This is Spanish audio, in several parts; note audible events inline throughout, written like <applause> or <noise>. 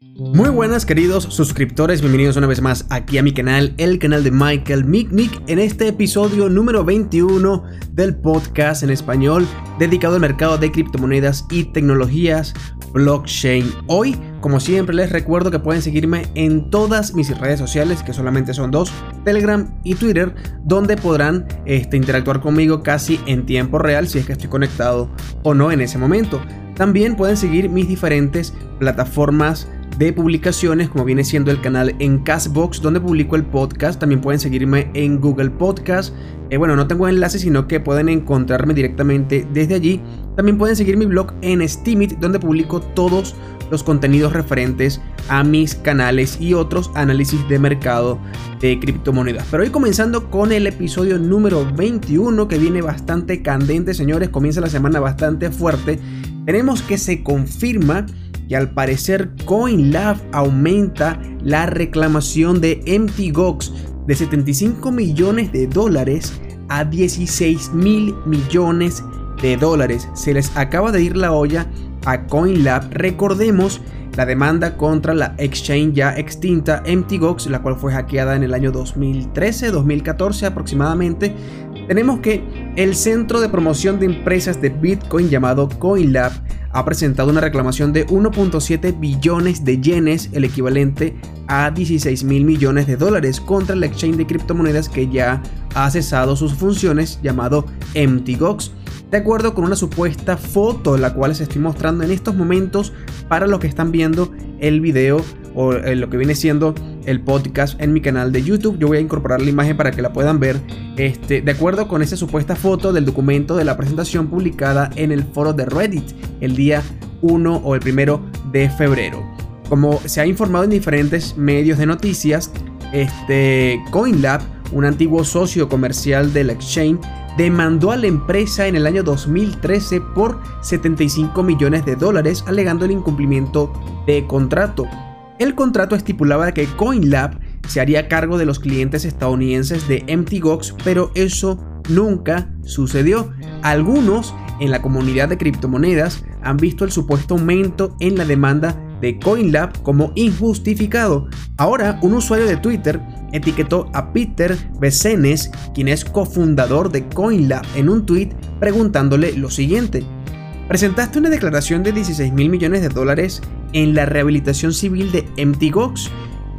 Muy buenas queridos suscriptores, bienvenidos una vez más aquí a mi canal, el canal de Michael Mick en este episodio número 21 del podcast en español dedicado al mercado de criptomonedas y tecnologías blockchain. Hoy, como siempre, les recuerdo que pueden seguirme en todas mis redes sociales, que solamente son dos, Telegram y Twitter, donde podrán este, interactuar conmigo casi en tiempo real si es que estoy conectado o no en ese momento. También pueden seguir mis diferentes plataformas de publicaciones, como viene siendo el canal en Castbox, donde publico el podcast. También pueden seguirme en Google Podcast. Eh, bueno, no tengo enlace, sino que pueden encontrarme directamente desde allí. También pueden seguir mi blog en Steemit, donde publico todos los contenidos referentes a mis canales y otros análisis de mercado de criptomonedas. Pero hoy comenzando con el episodio número 21 que viene bastante candente, señores, comienza la semana bastante fuerte. Tenemos que se confirma y al parecer CoinLab aumenta la reclamación de MTGOX de 75 millones de dólares a 16 mil millones de dólares. Se les acaba de ir la olla a CoinLab. Recordemos la demanda contra la exchange ya extinta MTGOX, la cual fue hackeada en el año 2013-2014 aproximadamente. Tenemos que el centro de promoción de empresas de Bitcoin llamado CoinLab ha presentado una reclamación de 1.7 billones de yenes, el equivalente a 16 mil millones de dólares, contra el exchange de criptomonedas que ya ha cesado sus funciones llamado MTGOX de acuerdo con una supuesta foto la cual les estoy mostrando en estos momentos para los que están viendo el video o eh, lo que viene siendo el podcast en mi canal de YouTube. Yo voy a incorporar la imagen para que la puedan ver. Este, de acuerdo con esa supuesta foto del documento de la presentación publicada en el foro de Reddit el día 1 o el primero de febrero. Como se ha informado en diferentes medios de noticias, este CoinLab, un antiguo socio comercial del exchange, demandó a la empresa en el año 2013 por 75 millones de dólares alegando el incumplimiento de contrato. El contrato estipulaba que CoinLab se haría cargo de los clientes estadounidenses de MTGOX, pero eso nunca sucedió. Algunos en la comunidad de criptomonedas han visto el supuesto aumento en la demanda de CoinLab como injustificado. Ahora, un usuario de Twitter etiquetó a Peter Becenes, quien es cofundador de CoinLab, en un tweet preguntándole lo siguiente. Presentaste una declaración de 16 mil millones de dólares en la rehabilitación civil de MTGOX.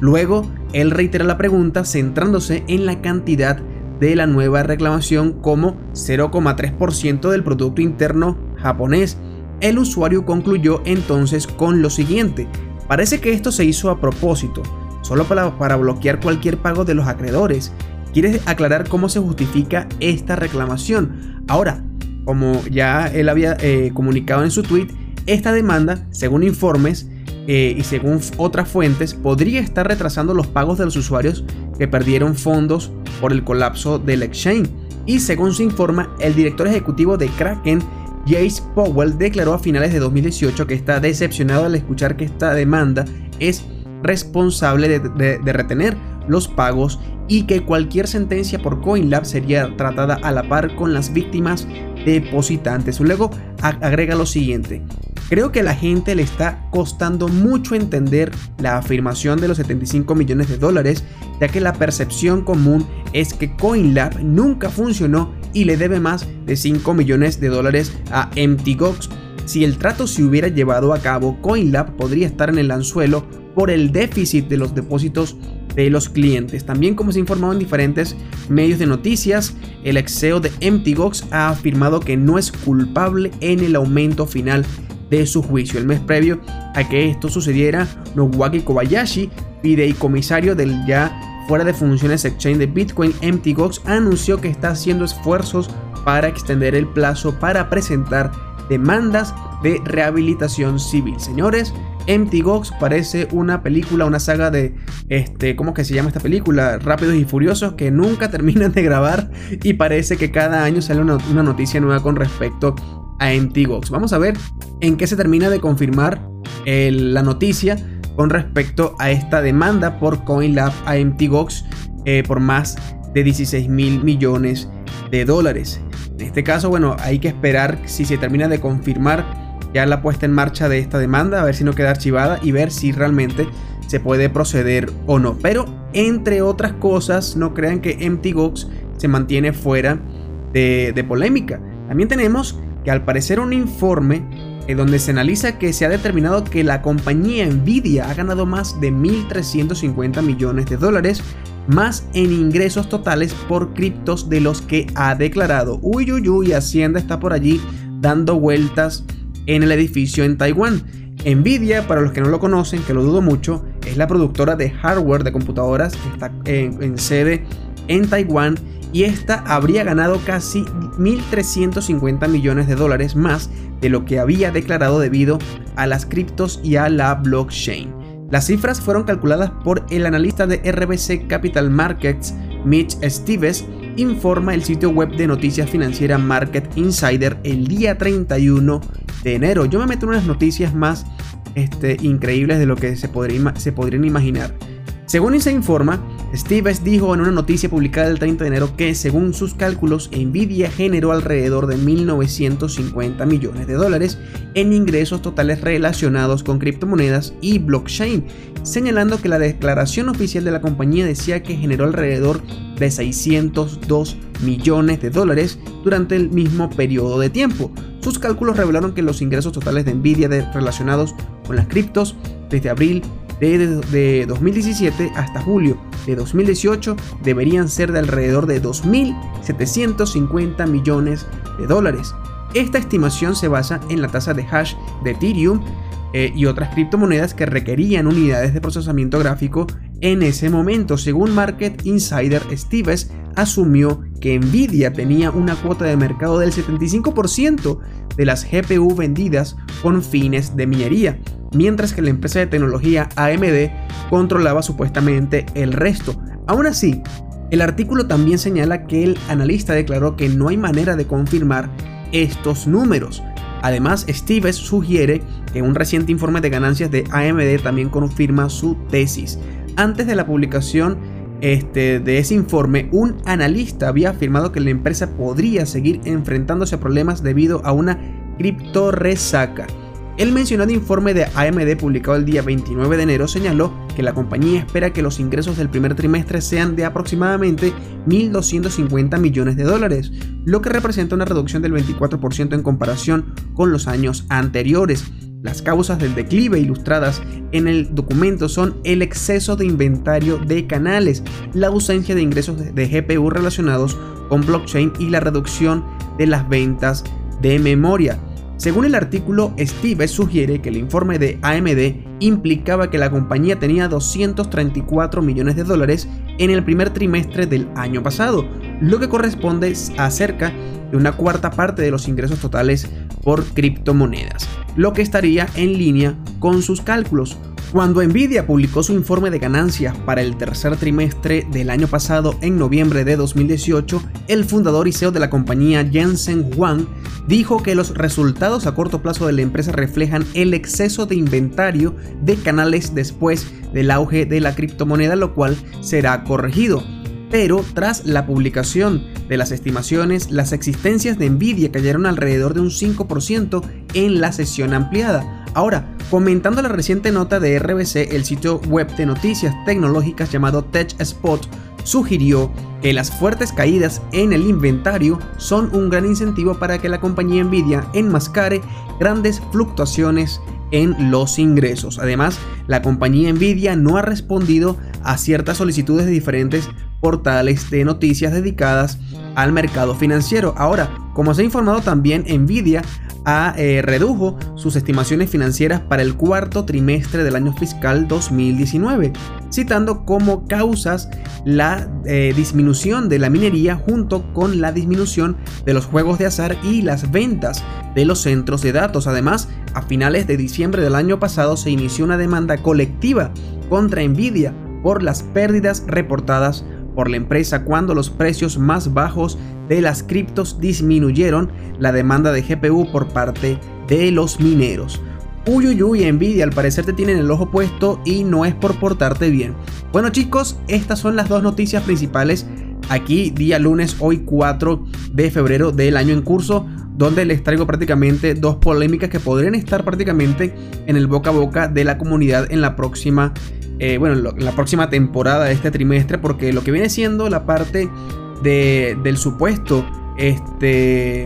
Luego, él reitera la pregunta centrándose en la cantidad de la nueva reclamación como 0,3% del Producto Interno japonés. El usuario concluyó entonces con lo siguiente. Parece que esto se hizo a propósito solo para, bloquear cualquier pago de los acreedores. ¿Quieres aclarar cómo se justifica esta reclamación? Ahora, como ya él había eh, comunicado en su tweet, esta demanda, según informes eh, y según otras fuentes, podría estar retrasando los pagos de los usuarios que perdieron fondos por el colapso del exchange. Y según se informa, el director ejecutivo de Kraken, Jace Powell, declaró a finales de 2018 que está decepcionado al escuchar que esta demanda es responsable de, retener los pagos y que cualquier sentencia por CoinLab sería tratada a la par con las víctimas depositantes. Luego agrega lo siguiente. Creo que a la gente le está costando mucho entender la afirmación de los 75 millones de dólares, ya que la percepción común es que CoinLab nunca funcionó y le debe más de 5 millones de dólares a MTGOX. Si el trato se hubiera llevado a cabo, CoinLab podría estar en el anzuelo por el déficit de los depósitos de los clientes. También como se ha informado en diferentes medios de noticias, el ex CEO de MTGOX ha afirmado que no es culpable en el aumento final de su juicio. El mes previo a que esto sucediera, Nowaki Kobayashi, fideicomisario del ya fuera de funciones exchange de Bitcoin, MTGOX, anunció que está haciendo esfuerzos para extender el plazo para presentar demandas de rehabilitación civil. Señores, Empty Gox parece una película, una saga de, este, ¿cómo que se llama esta película? Rápidos y Furiosos que nunca <laughs> terminan de grabar y parece que cada año sale una, noticia nueva con respecto a Empty Gox. Vamos a ver en qué se termina de confirmar la noticia con respecto a esta demanda por CoinLab a Empty Gox eh, por más de 16 mil millones de dólares. En este caso, bueno, hay que esperar si se termina de confirmar ya la puesta en marcha de esta demanda, a ver si no queda archivada y ver si realmente se puede proceder o no. Pero entre otras cosas, no crean que Empty se mantiene fuera de, polémica. También tenemos que al parecer un informe en donde se analiza que se ha determinado que la compañía Nvidia ha ganado más de 1.350 millones de dólares más en ingresos totales por criptos de los que ha declarado. Uy, uy, uy, Hacienda está por allí dando vueltas en el edificio en Taiwán. Nvidia, para los que no lo conocen, que lo dudo mucho, es la productora de hardware de computadoras que está en, sede en Taiwán y esta habría ganado casi 1.350 millones de dólares más de lo que había declarado debido a las criptos y a la blockchain. Las cifras fueron calculadas por el analista de RBC Capital Markets, Mitch Stevens, informa el sitio web de noticias financiera Market Insider el día 31 de enero. Yo me meto en unas noticias más este, increíbles de lo que se, se podrían imaginar. Según se informa, Stevens dijo en una noticia publicada el 30 de enero que, según sus cálculos, Nvidia generó alrededor de 1.950 millones de dólares en ingresos totales relacionados con criptomonedas y blockchain, señalando que la declaración oficial de la compañía decía que generó alrededor de 602 millones de dólares durante el mismo periodo de tiempo. Sus cálculos revelaron que los ingresos totales de Nvidia relacionados con las criptos desde abril de, 2017 hasta julio de 2018 deberían ser de alrededor de 2.750 millones de dólares. Esta estimación se basa en la tasa de hash de Ethereum eh, y otras criptomonedas que requerían unidades de procesamiento gráfico en ese momento. Según Market Insider, Stevens asumió que Nvidia tenía una cuota de mercado del 75% de las GPU vendidas con fines de minería, mientras que la empresa de tecnología AMD controlaba supuestamente el resto. Aún así, el artículo también señala que el analista declaró que no hay manera de confirmar estos números. Además, Stevens sugiere que un reciente informe de ganancias de AMD también confirma su tesis. Antes de la publicación este, de ese informe, un analista había afirmado que la empresa podría seguir enfrentándose a problemas debido a una criptoresaca. El mencionado informe de AMD publicado el día 29 de enero señaló que la compañía espera que los ingresos del primer trimestre sean de aproximadamente 1.250 millones de dólares, lo que representa una reducción del 24% en comparación con los años anteriores. Las causas del declive ilustradas en el documento son el exceso de inventario de canales, la ausencia de ingresos de GPU relacionados con blockchain y la reducción de las ventas de memoria. Según el artículo, Steve sugiere que el informe de AMD implicaba que la compañía tenía 234 millones de dólares en el primer trimestre del año pasado, lo que corresponde a cerca de una cuarta parte de los ingresos totales por criptomonedas, lo que estaría en línea con sus cálculos. Cuando Nvidia publicó su informe de ganancias para el tercer trimestre del año pasado en noviembre de 2018, el fundador y CEO de la compañía Jensen Huang dijo que los resultados a corto plazo de la empresa reflejan el exceso de inventario de canales después del auge de la criptomoneda, lo cual será corregido pero tras la publicación de las estimaciones, las existencias de Nvidia cayeron alrededor de un 5% en la sesión ampliada. Ahora, comentando la reciente nota de RBC, el sitio web de noticias tecnológicas llamado TechSpot sugirió que las fuertes caídas en el inventario son un gran incentivo para que la compañía Nvidia enmascare grandes fluctuaciones en los ingresos. Además, la compañía Nvidia no ha respondido a ciertas solicitudes de diferentes portales de noticias dedicadas al mercado financiero. Ahora, como se ha informado también, Nvidia eh, redujo sus estimaciones financieras para el cuarto trimestre del año fiscal 2019, citando como causas la eh, disminución de la minería junto con la disminución de los juegos de azar y las ventas de los centros de datos. Además, a finales de diciembre del año pasado se inició una demanda colectiva contra Nvidia por las pérdidas reportadas por la empresa cuando los precios más bajos de las criptos disminuyeron la demanda de GPU por parte de los mineros. Uy, uy, uy, Nvidia, al parecer te tienen el ojo puesto y no es por portarte bien. Bueno chicos, estas son las dos noticias principales aquí día lunes, hoy 4 de febrero del año en curso donde les traigo prácticamente dos polémicas que podrían estar prácticamente en el boca a boca de la comunidad en la próxima, eh, bueno, en la próxima temporada de este trimestre, porque lo que viene siendo la parte del supuesto este,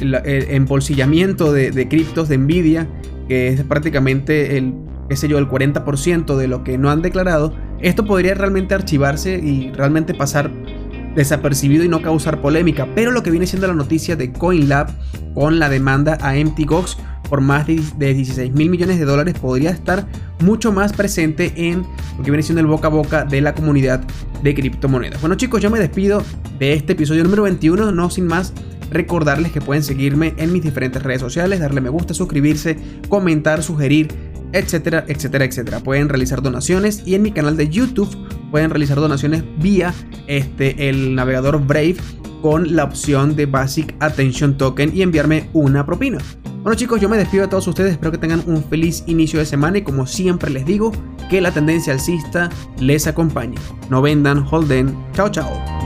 embolsillamiento de, de criptos de Nvidia, que es prácticamente el, qué sé yo, el 40% de lo que no han declarado, esto podría realmente archivarse y realmente pasar desapercibido y no causar polémica. Pero lo que viene siendo la noticia de CoinLab con la demanda a MTGOX por más de, 16 mil millones de dólares podría estar mucho más presente en lo que viene siendo el boca a boca de la comunidad de criptomonedas. Bueno chicos, yo me despido de este episodio número 21, no sin más recordarles que pueden seguirme en mis diferentes redes sociales, darle me gusta, suscribirse, comentar, sugerir, etcétera, etcétera, etcétera. Pueden realizar donaciones y en mi canal de YouTube pueden realizar donaciones vía este, el navegador Brave con la opción de Basic Attention Token y enviarme una propina. Bueno chicos, yo me despido de todos ustedes, espero que tengan un feliz inicio de semana y como siempre les digo, que la tendencia alcista les acompañe. No vendan, holden, chao chao.